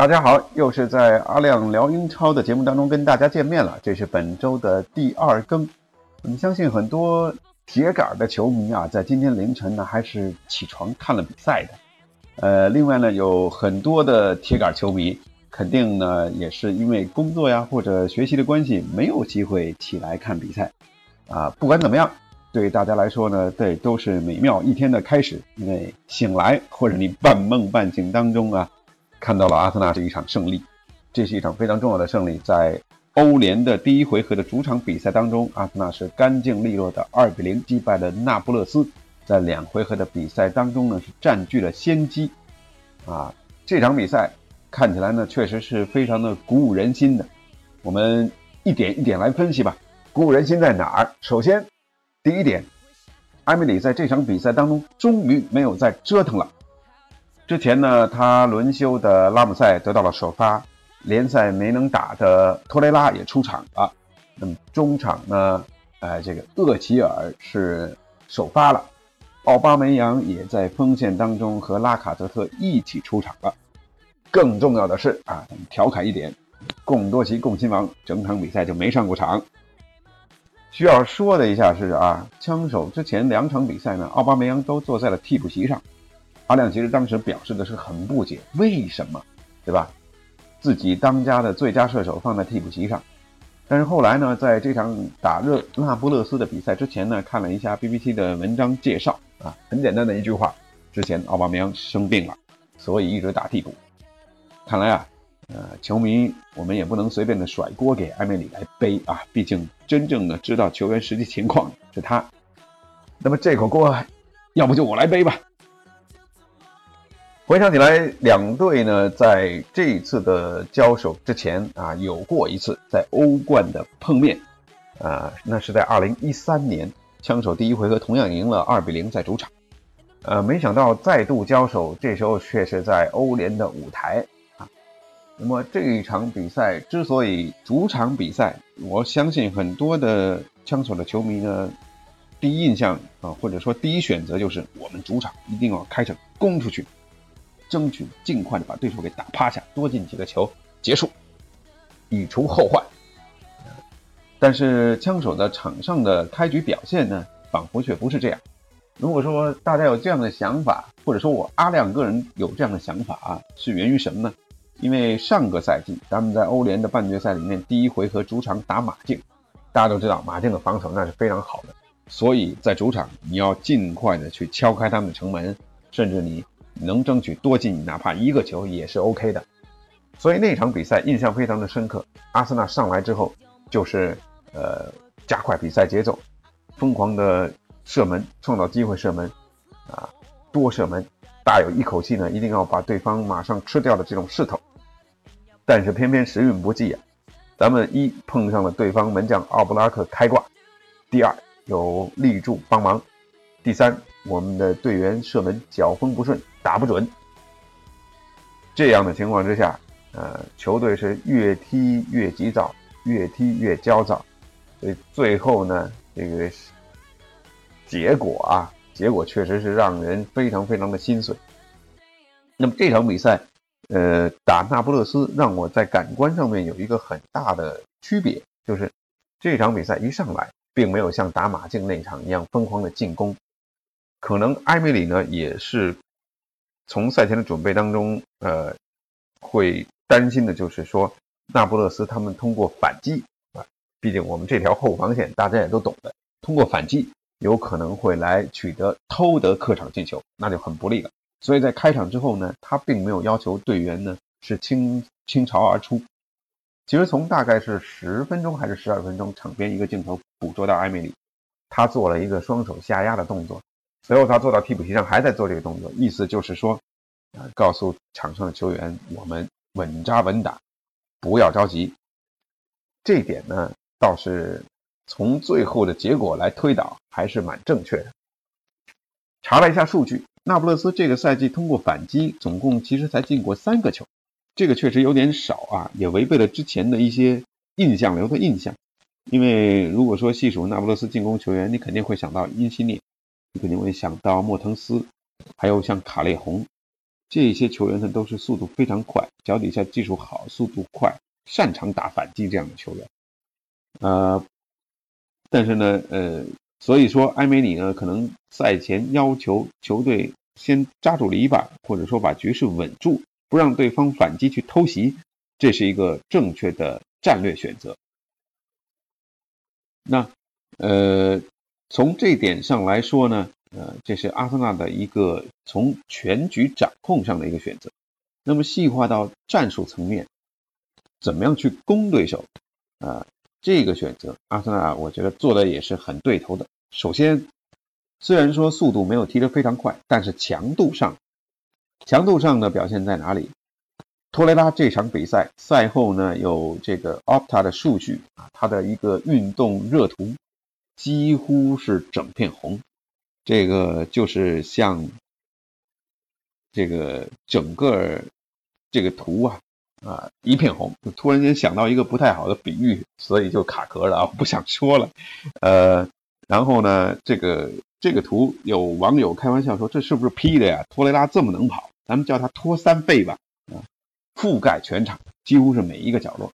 大家好，又是在阿亮聊英超的节目当中跟大家见面了。这是本周的第二更。我们相信很多铁杆的球迷啊，在今天凌晨呢，还是起床看了比赛的。呃，另外呢，有很多的铁杆球迷，肯定呢也是因为工作呀或者学习的关系，没有机会起来看比赛。啊，不管怎么样，对大家来说呢，这都是美妙一天的开始。因为醒来或者你半梦半醒当中啊。看到了阿森纳这一场胜利，这是一场非常重要的胜利。在欧联的第一回合的主场比赛当中，阿森纳是干净利落的二比零击败了那不勒斯。在两回合的比赛当中呢，是占据了先机。啊，这场比赛看起来呢，确实是非常的鼓舞人心的。我们一点一点来分析吧。鼓舞人心在哪儿？首先，第一点，埃梅里在这场比赛当中终于没有再折腾了。之前呢，他轮休的拉姆塞得到了首发，联赛没能打的托雷拉也出场了。那么中场呢，呃，这个厄齐尔是首发了，奥巴梅扬也在锋线当中和拉卡泽特一起出场了。更重要的是啊，咱们调侃一点，贡多齐贡亲王整场比赛就没上过场。需要说的一下是啊，枪手之前两场比赛呢，奥巴梅扬都坐在了替补席上。阿亮其实当时表示的是很不解，为什么，对吧？自己当家的最佳射手放在替补席上，但是后来呢，在这场打热那不勒斯的比赛之前呢，看了一下 BBC 的文章介绍啊，很简单的一句话：之前奥巴梅扬生病了，所以一直打替补。看来啊，呃，球迷我们也不能随便的甩锅给埃梅里来背啊，毕竟真正的知道球员实际情况是他。那么这口锅，要不就我来背吧。回想起来，两队呢在这一次的交手之前啊，有过一次在欧冠的碰面，啊，那是在二零一三年，枪手第一回合同样赢了二比零在主场，呃，没想到再度交手，这时候却是在欧联的舞台啊。那么这一场比赛之所以主场比赛，我相信很多的枪手的球迷呢，第一印象啊，或者说第一选择就是我们主场一定要开场攻出去。争取尽快的把对手给打趴下，多进几个球，结束，以除后患。但是枪手的场上的开局表现呢，仿佛却不是这样。如果说大家有这样的想法，或者说我阿亮个人有这样的想法啊，是源于什么呢？因为上个赛季咱们在欧联的半决赛里面，第一回合主场打马竞，大家都知道马竞的防守那是非常好的，所以在主场你要尽快的去敲开他们的城门，甚至你。能争取多进哪怕一个球也是 OK 的，所以那场比赛印象非常的深刻。阿森纳上来之后就是呃加快比赛节奏，疯狂的射门，创造机会射门，啊多射门，大有一口气呢一定要把对方马上吃掉的这种势头。但是偏偏时运不济啊，咱们一碰上了对方门将奥布拉克开挂，第二有立柱帮忙，第三我们的队员射门脚风不顺。打不准，这样的情况之下，呃，球队是越踢越急躁，越踢越焦躁，所以最后呢，这个结果啊，结果确实是让人非常非常的心碎。那么这场比赛，呃，打那不勒斯，让我在感官上面有一个很大的区别，就是这场比赛一上来，并没有像打马竞那场一样疯狂的进攻，可能埃梅里呢也是。从赛前的准备当中，呃，会担心的就是说，那不勒斯他们通过反击啊，毕竟我们这条后防线大家也都懂的，通过反击有可能会来取得偷得客场进球，那就很不利了。所以在开场之后呢，他并没有要求队员呢是倾倾巢而出。其实从大概是十分钟还是十二分钟，场边一个镜头捕捉到埃梅里，他做了一个双手下压的动作。随后他坐到替补席上，还在做这个动作，意思就是说，啊，告诉场上的球员，我们稳扎稳打，不要着急。这点呢，倒是从最后的结果来推导，还是蛮正确的。查了一下数据，那不勒斯这个赛季通过反击，总共其实才进过三个球，这个确实有点少啊，也违背了之前的一些印象流的印象。因为如果说细数那不勒斯进攻球员，你肯定会想到因西涅，你肯定会想到莫腾斯，还有像卡列洪这些球员呢，都是速度非常快，脚底下技术好，速度快。擅长打反击这样的球员，呃，但是呢，呃，所以说埃梅里呢，可能赛前要求球队先扎住篱笆，或者说把局势稳住，不让对方反击去偷袭，这是一个正确的战略选择。那，呃，从这点上来说呢，呃，这是阿森纳的一个从全局掌控上的一个选择。那么细化到战术层面。怎么样去攻对手？啊，这个选择，阿森纳我觉得做的也是很对头的。首先，虽然说速度没有踢得非常快，但是强度上，强度上的表现在哪里？托雷拉这场比赛赛后呢，有这个 Opta 的数据啊，他的一个运动热图几乎是整片红，这个就是像这个整个这个图啊。啊，一片红，突然间想到一个不太好的比喻，所以就卡壳了啊，不想说了。呃，然后呢，这个这个图有网友开玩笑说，这是不是 P 的呀？托雷拉这么能跑，咱们叫他托三倍吧。啊，覆盖全场，几乎是每一个角落。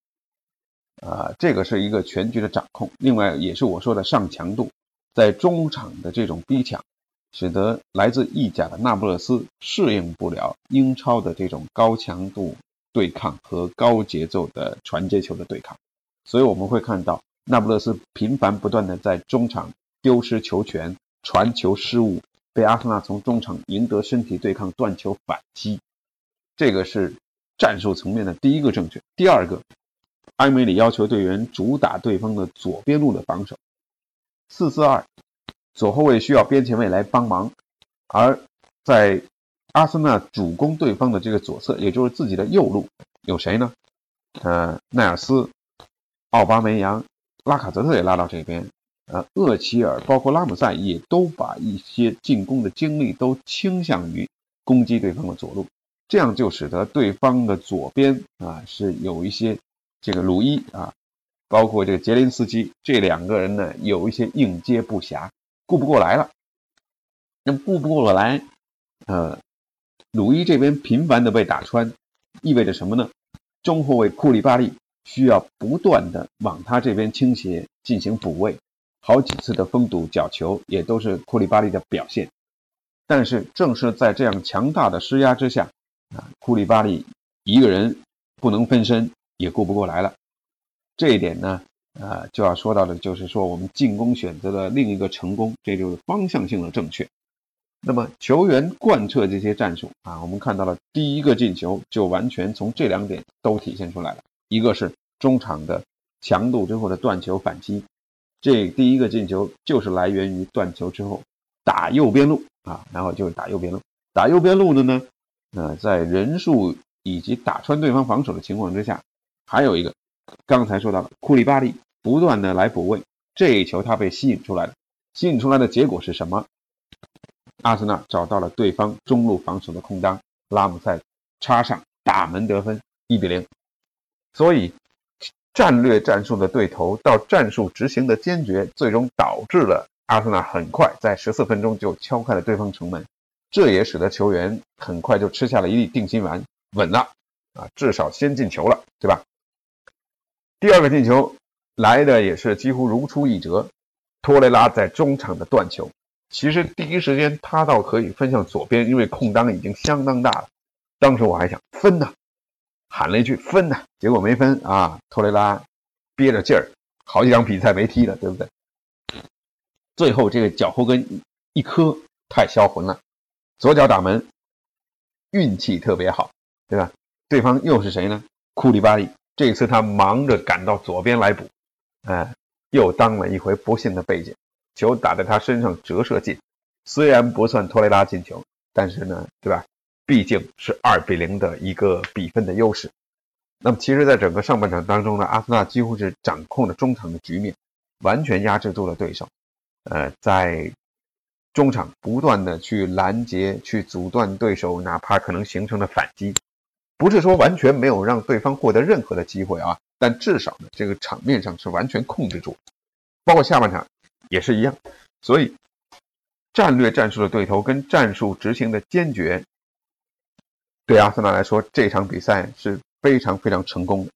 啊，这个是一个全局的掌控。另外，也是我说的上强度，在中场的这种逼抢，使得来自意甲的那不勒斯适应不了英超的这种高强度。对抗和高节奏的传接球的对抗，所以我们会看到那不勒斯频繁不断的在中场丢失球权、传球失误，被阿森纳从中场赢得身体对抗、断球反击。这个是战术层面的第一个正确。第二个，埃梅里要求队员主打对方的左边路的防守，四四二，左后卫需要边前卫来帮忙，而在阿森纳主攻对方的这个左侧，也就是自己的右路，有谁呢？呃，奈尔斯、奥巴梅扬、拉卡泽特也拉到这边，呃，厄齐尔包括拉姆塞也都把一些进攻的精力都倾向于攻击对方的左路，这样就使得对方的左边啊是有一些这个鲁伊啊，包括这个杰林斯基这两个人呢有一些应接不暇，顾不过来了。那顾不过来，呃。鲁伊这边频繁的被打穿，意味着什么呢？中后卫库里巴利需要不断的往他这边倾斜进行补位，好几次的封堵角球也都是库里巴利的表现。但是正是在这样强大的施压之下，啊，库里巴利一个人不能分身，也顾不过来了。这一点呢，啊，就要说到的就是说我们进攻选择的另一个成功，这就是方向性的正确。那么球员贯彻这些战术啊，我们看到了第一个进球就完全从这两点都体现出来了。一个是中场的强度之后的断球反击，这第一个进球就是来源于断球之后打右边路啊，然后就是打右边路，打右边路的呢，呃，在人数以及打穿对方防守的情况之下，还有一个刚才说到的库里巴利不断的来补位，这一球他被吸引出来了，吸引出来的结果是什么？阿森纳找到了对方中路防守的空当，拉姆塞插上打门得分，一比零。所以，战略战术的对头到战术执行的坚决，最终导致了阿森纳很快在十四分钟就敲开了对方城门，这也使得球员很快就吃下了一粒定心丸，稳了啊，至少先进球了，对吧？第二个进球来的也是几乎如出一辙，托雷拉在中场的断球。其实第一时间他倒可以分向左边，因为空当已经相当大了。当时我还想分呢，喊了一句分呢，结果没分啊。托雷拉憋着劲儿，好几场比赛没踢了，对不对？最后这个脚后跟一磕，太销魂了，左脚打门，运气特别好，对吧？对方又是谁呢？库里巴利，这次他忙着赶到左边来补，哎，又当了一回不幸的背景。球打在他身上折射进，虽然不算托雷拉进球，但是呢，对吧？毕竟是二比零的一个比分的优势，那么其实，在整个上半场当中呢，阿森纳几乎是掌控了中场的局面，完全压制住了对手。呃，在中场不断的去拦截、去阻断对手，哪怕可能形成的反击，不是说完全没有让对方获得任何的机会啊，但至少呢，这个场面上是完全控制住，包括下半场也是一样。所以，战略战术的对头跟战术执行的坚决，对阿森纳来说，这场比赛是非常非常成功的。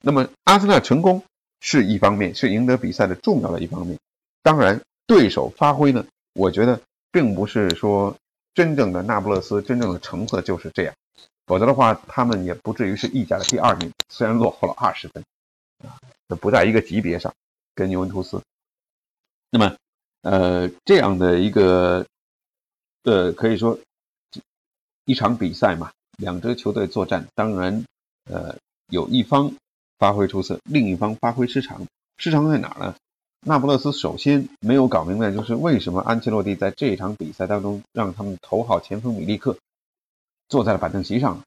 那么，阿森纳成功是一方面，是赢得比赛的重要的一方面。当然，对手发挥呢？我觉得并不是说真正的那不勒斯真正的成色就是这样，否则的话，他们也不至于是意甲的第二名，虽然落后了二十分，啊，这不在一个级别上，跟尤文图斯。那么，呃，这样的一个，呃，可以说一场比赛嘛，两支球队作战，当然，呃，有一方发挥出色，另一方发挥失常，失常在哪儿呢？那不勒斯首先没有搞明白，就是为什么安切洛蒂在这一场比赛当中让他们头号前锋米利克坐在了板凳席上。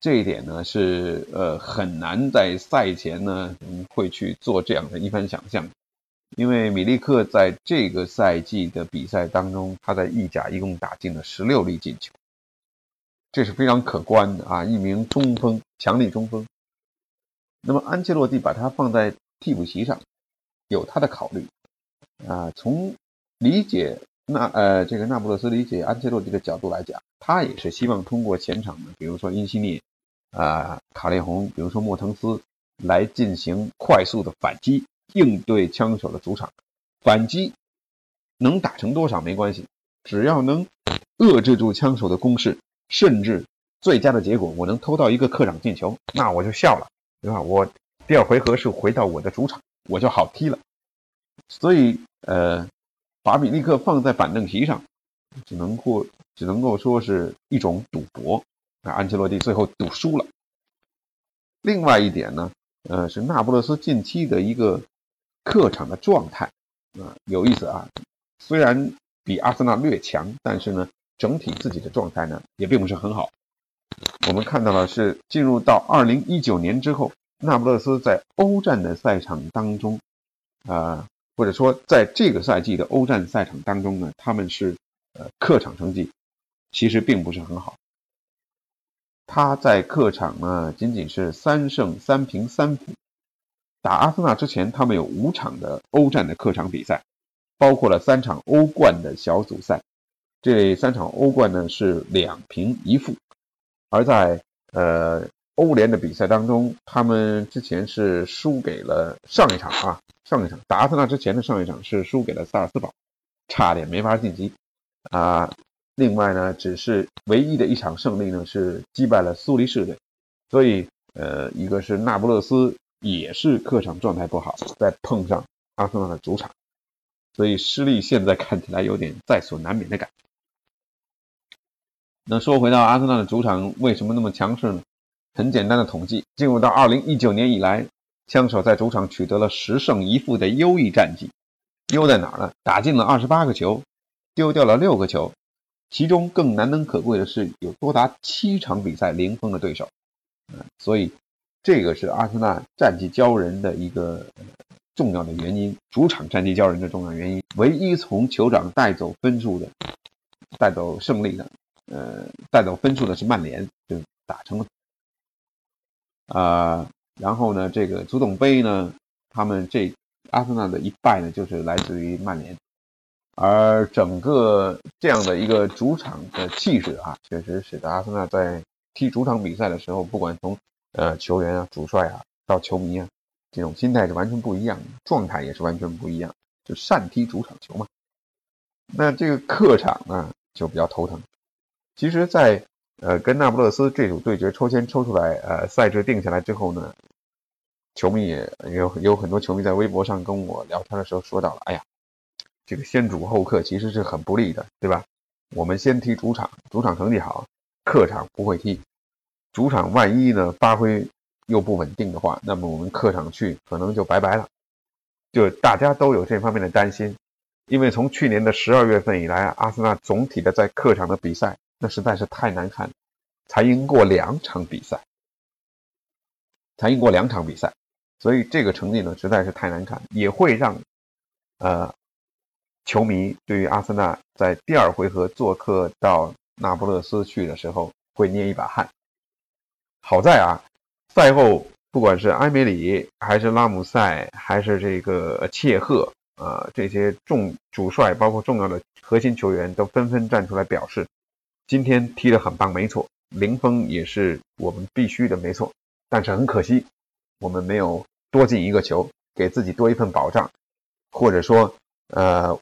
这一点呢是呃很难在赛前呢会去做这样的一番想象，因为米利克在这个赛季的比赛当中，他在意甲一共打进了十六粒进球，这是非常可观的啊！一名中锋，强力中锋。那么安切洛蒂把他放在替补席上。有他的考虑啊，从理解那呃这个那不勒斯理解安切洛蒂的角度来讲，他也是希望通过前场的，比如说因西涅啊、卡列洪，比如说莫腾斯，来进行快速的反击，应对枪手的主场反击，能打成多少没关系，只要能遏制住枪手的攻势，甚至最佳的结果我能偷到一个客场进球，那我就笑了，对吧？我第二回合是回到我的主场。我就好踢了，所以呃，把米利克放在板凳席上，只能够只能够说是一种赌博。那安切洛蒂最后赌输了。另外一点呢，呃，是那不勒斯近期的一个客场的状态啊，有意思啊。虽然比阿森纳略强，但是呢，整体自己的状态呢也并不是很好。我们看到了是进入到二零一九年之后。那不勒斯在欧战的赛场当中，啊，或者说在这个赛季的欧战赛场当中呢，他们是客场成绩其实并不是很好。他在客场呢仅仅是三胜三平三负。打阿森纳之前，他们有五场的欧战的客场比赛，包括了三场欧冠的小组赛。这三场欧冠呢是两平一负，而在呃。欧联的比赛当中，他们之前是输给了上一场啊，上一场打阿森纳之前的上一场是输给了萨尔斯堡，差点没法晋级啊。另外呢，只是唯一的一场胜利呢是击败了苏黎世队，所以呃，一个是那不勒斯也是客场状态不好，再碰上阿森纳的主场，所以失利现在看起来有点在所难免的感觉。那说回到阿森纳的主场为什么那么强势呢？很简单的统计，进入到二零一九年以来，枪手在主场取得了十胜一负的优异战绩。优在哪儿呢？打进了二十八个球，丢掉了六个球，其中更难能可贵的是有多达七场比赛零封的对手。嗯，所以这个是阿森纳战绩骄人的一个重要的原因，主场战绩骄人的重要原因。唯一从酋长带走分数的、带走胜利的、呃，带走分数的是曼联，就打成了。啊，然后呢，这个足总杯呢，他们这阿森纳的一败呢，就是来自于曼联，而整个这样的一个主场的气势啊，确实使得阿森纳在踢主场比赛的时候，不管从呃球员啊、主帅啊到球迷啊，这种心态是完全不一样的，状态也是完全不一样，就善踢主场球嘛。那这个客场呢，就比较头疼。其实，在呃，跟那不勒斯这组对决抽签抽出来，呃，赛制定下来之后呢，球迷也有有很多球迷在微博上跟我聊天的时候说到了，哎呀，这个先主后客其实是很不利的，对吧？我们先踢主场，主场成绩好，客场不会踢，主场万一呢发挥又不稳定的话，那么我们客场去可能就拜拜了，就大家都有这方面的担心，因为从去年的十二月份以来，阿森纳总体的在客场的比赛。那实在是太难看，才赢过两场比赛，才赢过两场比赛，所以这个成绩呢实在是太难看，也会让呃球迷对于阿森纳在第二回合做客到那不勒斯去的时候会捏一把汗。好在啊，赛后不管是埃梅里还是拉姆塞还是这个切赫啊这些重主帅，包括重要的核心球员都纷纷站出来表示，今天踢得很棒，没错，零封也是我们必须的，没错。但是很可惜，我们没有多进一个球，给自己多一份保障，或者说，呃，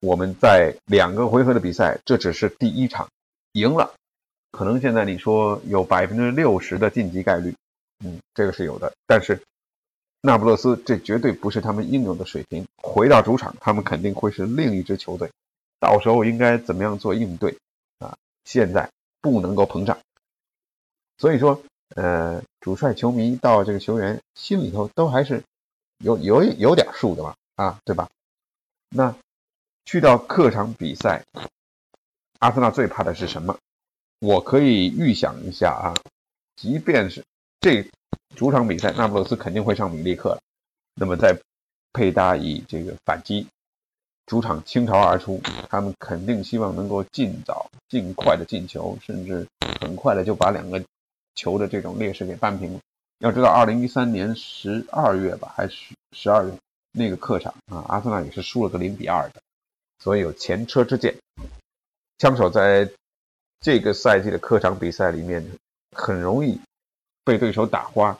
我们在两个回合的比赛，这只是第一场赢了，可能现在你说有百分之六十的晋级概率，嗯，这个是有的。但是那不勒斯这绝对不是他们应有的水平，回到主场，他们肯定会是另一支球队，到时候应该怎么样做应对啊？现在不能够膨胀，所以说。呃，主帅、球迷到这个球员心里头都还是有有有点数的吧，啊，对吧？那去到客场比赛，阿森纳最怕的是什么？我可以预想一下啊，即便是这主场比赛，那不勒斯肯定会上米利克了。那么在佩达以这个反击，主场倾巢而出，他们肯定希望能够尽早、尽快的进球，甚至很快的就把两个。球的这种劣势给扳平了。要知道，二零一三年十二月吧，还是十二月那个客场啊，阿森纳也是输了个零比二的，所以有前车之鉴。枪手在这个赛季的客场比赛里面，很容易被对手打花，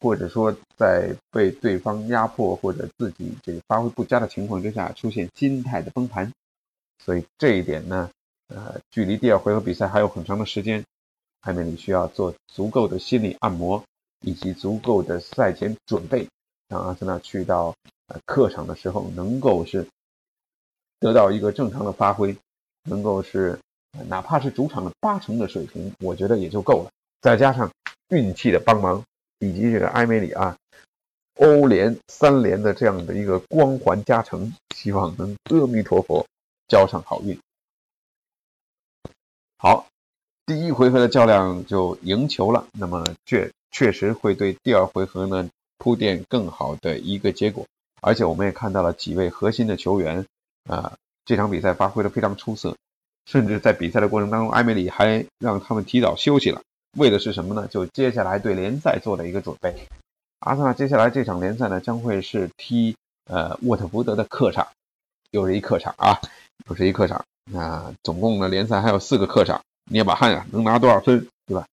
或者说在被对方压迫或者自己这个发挥不佳的情况之下，出现心态的崩盘。所以这一点呢，呃，距离第二回合比赛还有很长的时间。埃梅里需要做足够的心理按摩，以及足够的赛前准备，让阿森纳去到呃客场的时候能够是得到一个正常的发挥，能够是哪怕是主场的八成的水平，我觉得也就够了。再加上运气的帮忙，以及这个埃梅里啊欧联三连的这样的一个光环加成，希望能阿弥陀佛交上好运。好。第一回合的较量就赢球了，那么确确实会对第二回合呢铺垫更好的一个结果。而且我们也看到了几位核心的球员啊，这场比赛发挥的非常出色，甚至在比赛的过程当中，埃梅里还让他们提早休息了，为的是什么呢？就接下来对联赛做的一个准备。阿森纳接下来这场联赛呢，将会是踢呃沃特福德的客场，又是一客场啊，又是一客场。那总共呢，联赛还有四个客场。捏把汗啊，能拿多少分，对吧？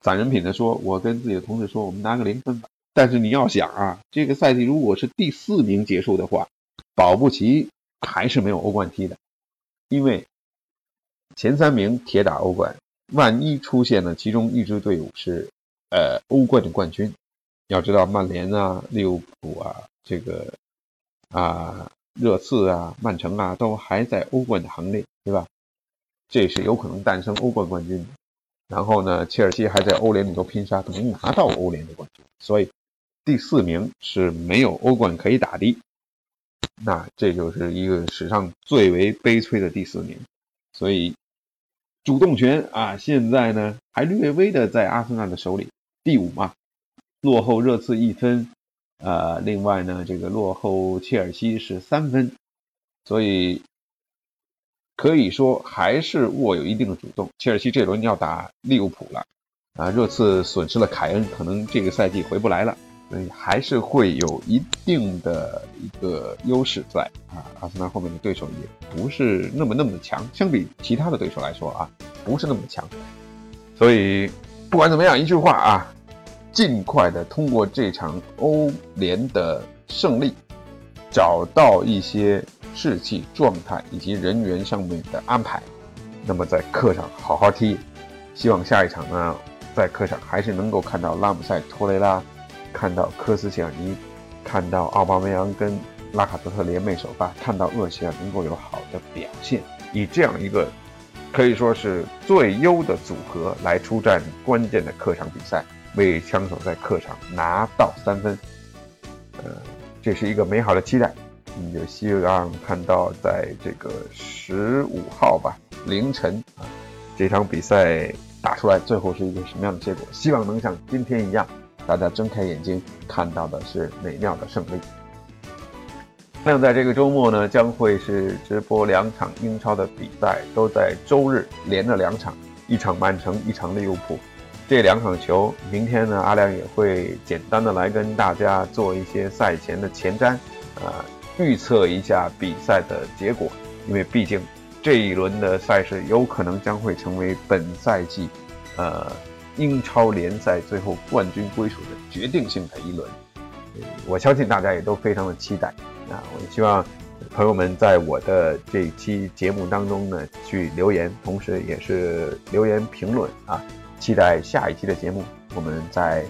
攒人品的说，我跟自己的同事说，我们拿个零分吧。但是你要想啊，这个赛季如果是第四名结束的话，保不齐还是没有欧冠踢的，因为前三名铁打欧冠，万一出现了其中一支队伍是呃欧冠的冠军，要知道曼联啊、利物浦啊、这个啊热刺啊、曼城啊，都还在欧冠的行列，对吧？这是有可能诞生欧冠冠军的，然后呢，切尔西还在欧联里头拼杀，可能拿到欧联的冠军，所以第四名是没有欧冠可以打的，那这就是一个史上最为悲催的第四名，所以主动权啊，现在呢还略微的在阿森纳的手里，第五嘛，落后热刺一分，呃，另外呢，这个落后切尔西是三分，所以。可以说还是握有一定的主动。切尔西这轮要打利物浦了，啊，热刺损失了凯恩，可能这个赛季回不来了，所以还是会有一定的一个优势在啊。阿森纳后面的对手也不是那么那么的强，相比其他的对手来说啊，不是那么强。所以不管怎么样，一句话啊，尽快的通过这场欧联的胜利，找到一些。士气、状态以及人员上面的安排，那么在客场好好踢，希望下一场呢，在客场还是能够看到拉姆塞、托雷拉，看到科斯切尔尼，看到奥巴梅扬跟拉卡泽特联袂首发，看到厄齐尔能够有好的表现，以这样一个可以说是最优的组合来出战关键的客场比赛，为枪手在客场拿到三分，呃，这是一个美好的期待。也希望看到在这个十五号吧凌晨，这场比赛打出来，最后是一个什么样的结果？希望能像今天一样，大家睁开眼睛看到的是美妙的胜利。那在这个周末呢，将会是直播两场英超的比赛，都在周日连着两场，一场曼城，一场利物浦。这两场球，明天呢，阿亮也会简单的来跟大家做一些赛前的前瞻，啊，预测一下比赛的结果，因为毕竟这一轮的赛事有可能将会成为本赛季，呃，英超联赛最后冠军归属的决定性的一轮。我相信大家也都非常的期待。啊，我希望朋友们在我的这期节目当中呢去留言，同时也是留言评论啊，期待下一期的节目，我们在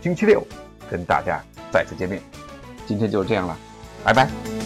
星期六跟大家再次见面。今天就这样了，拜拜。